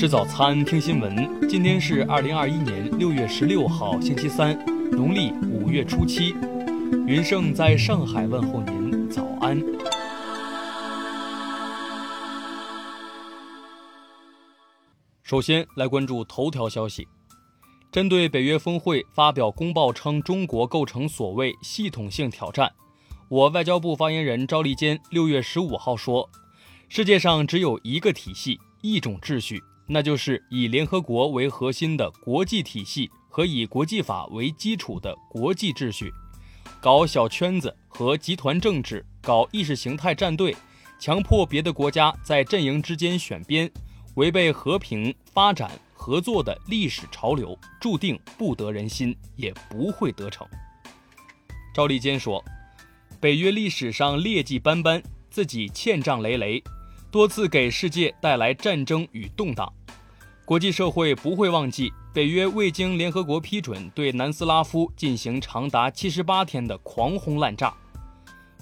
吃早餐，听新闻。今天是二零二一年六月十六号，星期三，农历五月初七。云盛在上海问候您，早安。首先来关注头条消息。针对北约峰会发表公报称中国构成所谓系统性挑战，我外交部发言人赵立坚六月十五号说：“世界上只有一个体系，一种秩序，那就是以联合国为核心的国际体系和以国际法为基础的国际秩序。搞小圈子和集团政治，搞意识形态战队，强迫别的国家在阵营之间选边，违背和平发展。”合作的历史潮流注定不得人心，也不会得逞。赵立坚说：“北约历史上劣迹斑斑，自己欠账累累，多次给世界带来战争与动荡。国际社会不会忘记北约未经联合国批准对南斯拉夫进行长达七十八天的狂轰滥炸。”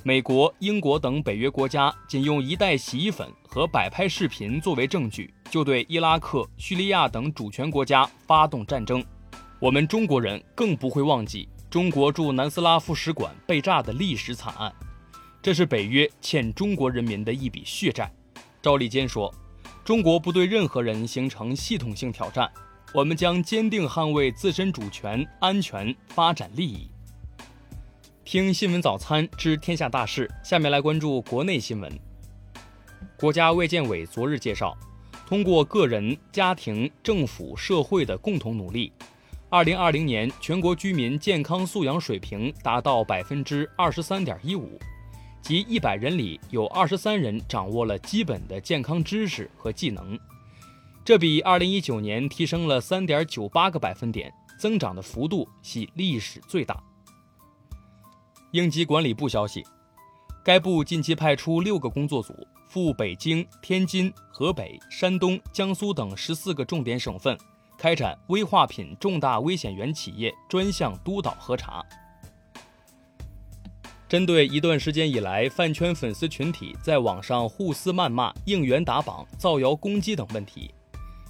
美国、英国等北约国家仅用一袋洗衣粉和摆拍视频作为证据，就对伊拉克、叙利亚等主权国家发动战争。我们中国人更不会忘记中国驻南斯拉夫使馆被炸的历史惨案，这是北约欠中国人民的一笔血债。赵立坚说：“中国不对任何人形成系统性挑战，我们将坚定捍卫自身主权、安全、发展利益。”听新闻早餐知天下大事，下面来关注国内新闻。国家卫健委昨日介绍，通过个人、家庭、政府、社会的共同努力，二零二零年全国居民健康素养水平达到百分之二十三点一五，即一百人里有二十三人掌握了基本的健康知识和技能，这比二零一九年提升了三点九八个百分点，增长的幅度系历史最大。应急管理部消息，该部近期派出六个工作组赴北京、天津、河北、山东、江苏等十四个重点省份，开展危化品重大危险源企业专项督导核查。针对一段时间以来饭圈粉丝群体在网上互撕谩骂、应援打榜、造谣攻击等问题，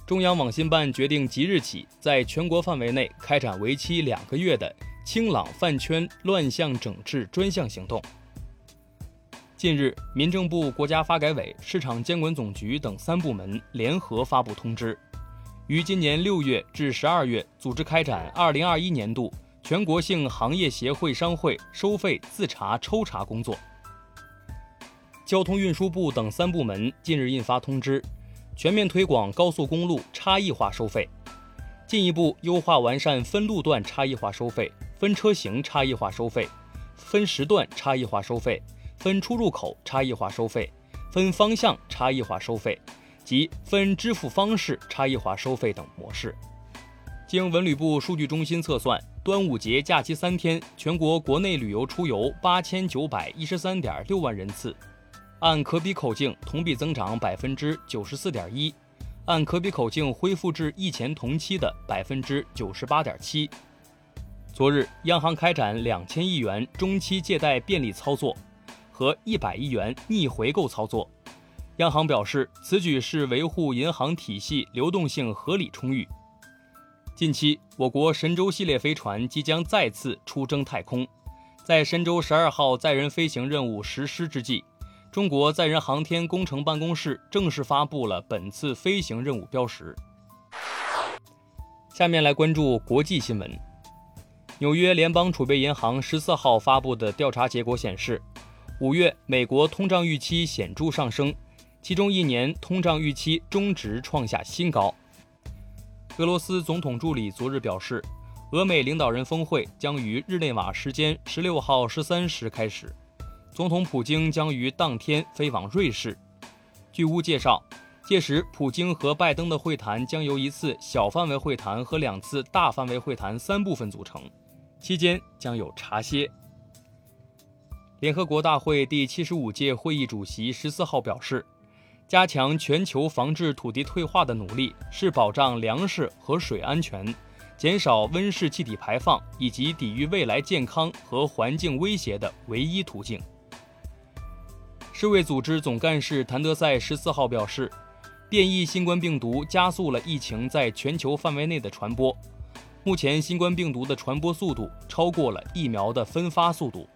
中央网信办决定即日起在全国范围内开展为期两个月的。清朗饭圈乱象整治专项行动。近日，民政部、国家发改委、市场监管总局等三部门联合发布通知，于今年六月至十二月组织开展二零二一年度全国性行业协会商会收费自查抽查工作。交通运输部等三部门近日印发通知，全面推广高速公路差异化收费，进一步优化完善分路段差异化收费。分车型差异化收费，分时段差异化收费，分出入口差异化收费，分方向差异化收费及分支付方式差异化收费等模式。经文旅部数据中心测算，端午节假期三天，全国国内旅游出游八千九百一十三点六万人次，按可比口径同比增长百分之九十四点一，按可比口径恢复至疫前同期的百分之九十八点七。昨日，央行开展两千亿元中期借贷便利操作和一百亿元逆回购操作。央行表示，此举是维护银行体系流动性合理充裕。近期，我国神舟系列飞船即将再次出征太空。在神舟十二号载人飞行任务实施之际，中国载人航天工程办公室正式发布了本次飞行任务标识。下面来关注国际新闻。纽约联邦储备银行十四号发布的调查结果显示，五月美国通胀预期显著上升，其中一年通胀预期中值创下新高。俄罗斯总统助理昨日表示，俄美领导人峰会将于日内瓦时间十六号十三时开始，总统普京将于当天飞往瑞士。据乌介绍，届时普京和拜登的会谈将由一次小范围会谈和两次大范围会谈三部分组成。期间将有茶歇。联合国大会第七十五届会议主席十四号表示，加强全球防治土地退化的努力是保障粮食和水安全、减少温室气体排放以及抵御未来健康和环境威胁的唯一途径。世卫组织总干事谭德赛十四号表示，变异新冠病毒加速了疫情在全球范围内的传播。目前，新冠病毒的传播速度超过了疫苗的分发速度。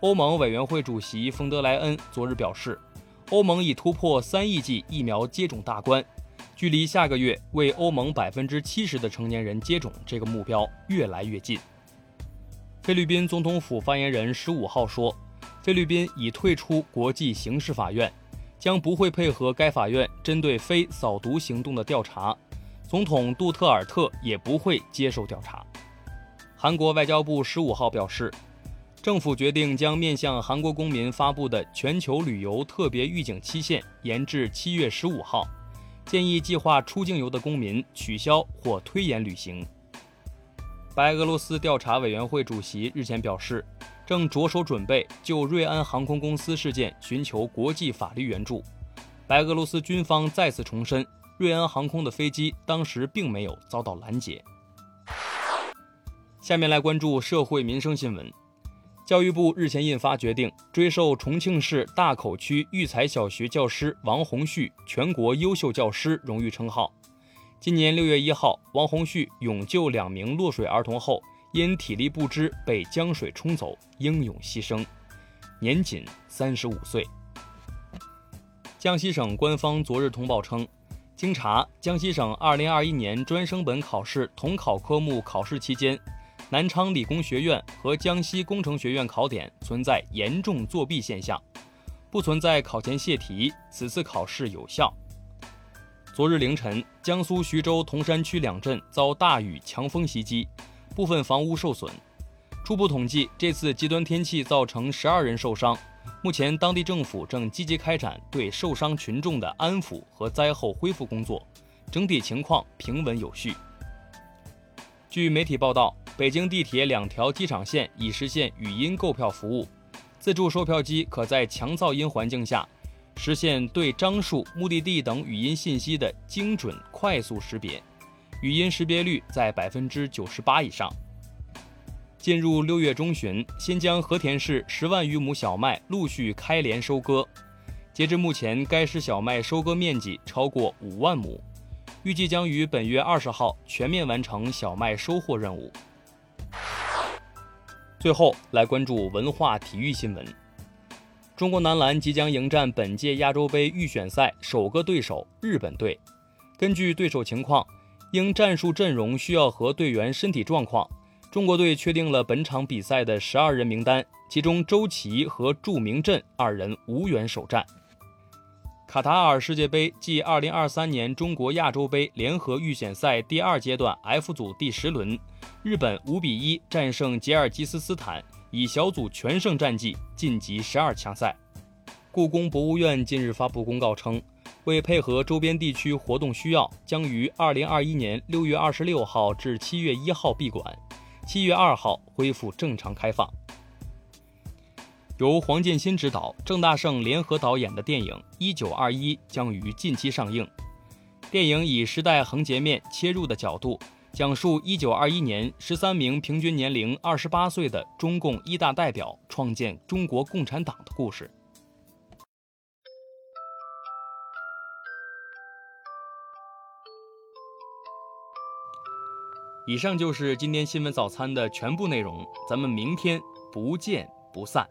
欧盟委员会主席冯德莱恩昨日表示，欧盟已突破三亿剂疫苗接种大关，距离下个月为欧盟百分之七十的成年人接种这个目标越来越近。菲律宾总统府发言人十五号说，菲律宾已退出国际刑事法院，将不会配合该法院针对非扫毒行动的调查。总统杜特尔特也不会接受调查。韩国外交部十五号表示，政府决定将面向韩国公民发布的全球旅游特别预警期限延至七月十五号，建议计划出境游的公民取消或推延旅行。白俄罗斯调查委员会主席日前表示，正着手准备就瑞安航空公司事件寻求国际法律援助。白俄罗斯军方再次重申。瑞安航空的飞机当时并没有遭到拦截。下面来关注社会民生新闻。教育部日前印发决定，追授重庆市大口区育才小学教师王洪旭全国优秀教师荣誉称号。今年六月一号，王洪旭勇救两名落水儿童后，因体力不支被江水冲走，英勇牺牲，年仅三十五岁。江西省官方昨日通报称。经查，江西省2021年专升本考试统考科目考试期间，南昌理工学院和江西工程学院考点存在严重作弊现象，不存在考前泄题，此次考试有效。昨日凌晨，江苏徐州铜山区两镇遭大雨强风袭击，部分房屋受损。初步统计，这次极端天气造成十二人受伤。目前，当地政府正积极开展对受伤群众的安抚和灾后恢复工作，整体情况平稳有序。据媒体报道，北京地铁两条机场线已实现语音购票服务，自助售票机可在强噪音环境下实现对张数、目的地等语音信息的精准快速识别，语音识别率在百分之九十八以上。进入六月中旬，新疆和田市十万余亩小麦陆续开镰收割。截至目前，该市小麦收割面积超过五万亩，预计将于本月二十号全面完成小麦收获任务。最后来关注文化体育新闻：中国男篮即将迎战本届亚洲杯预选赛首个对手日本队。根据对手情况，因战术阵容需要和队员身体状况。中国队确定了本场比赛的十二人名单，其中周琦和祝铭震二人无缘首战。卡塔尔世界杯暨二零二三年中国亚洲杯联合预选赛第二阶段 F 组第十轮，日本五比一战胜吉尔吉斯斯坦，以小组全胜战绩晋级十二强赛。故宫博物院近日发布公告称，为配合周边地区活动需要，将于二零二一年六月二十六号至七月一号闭馆。七月二号恢复正常开放。由黄建新执导、郑大圣联合导演的电影《一九二一》将于近期上映。电影以时代横截面切入的角度，讲述一九二一年十三名平均年龄二十八岁的中共一大代表创建中国共产党的故事。以上就是今天新闻早餐的全部内容，咱们明天不见不散。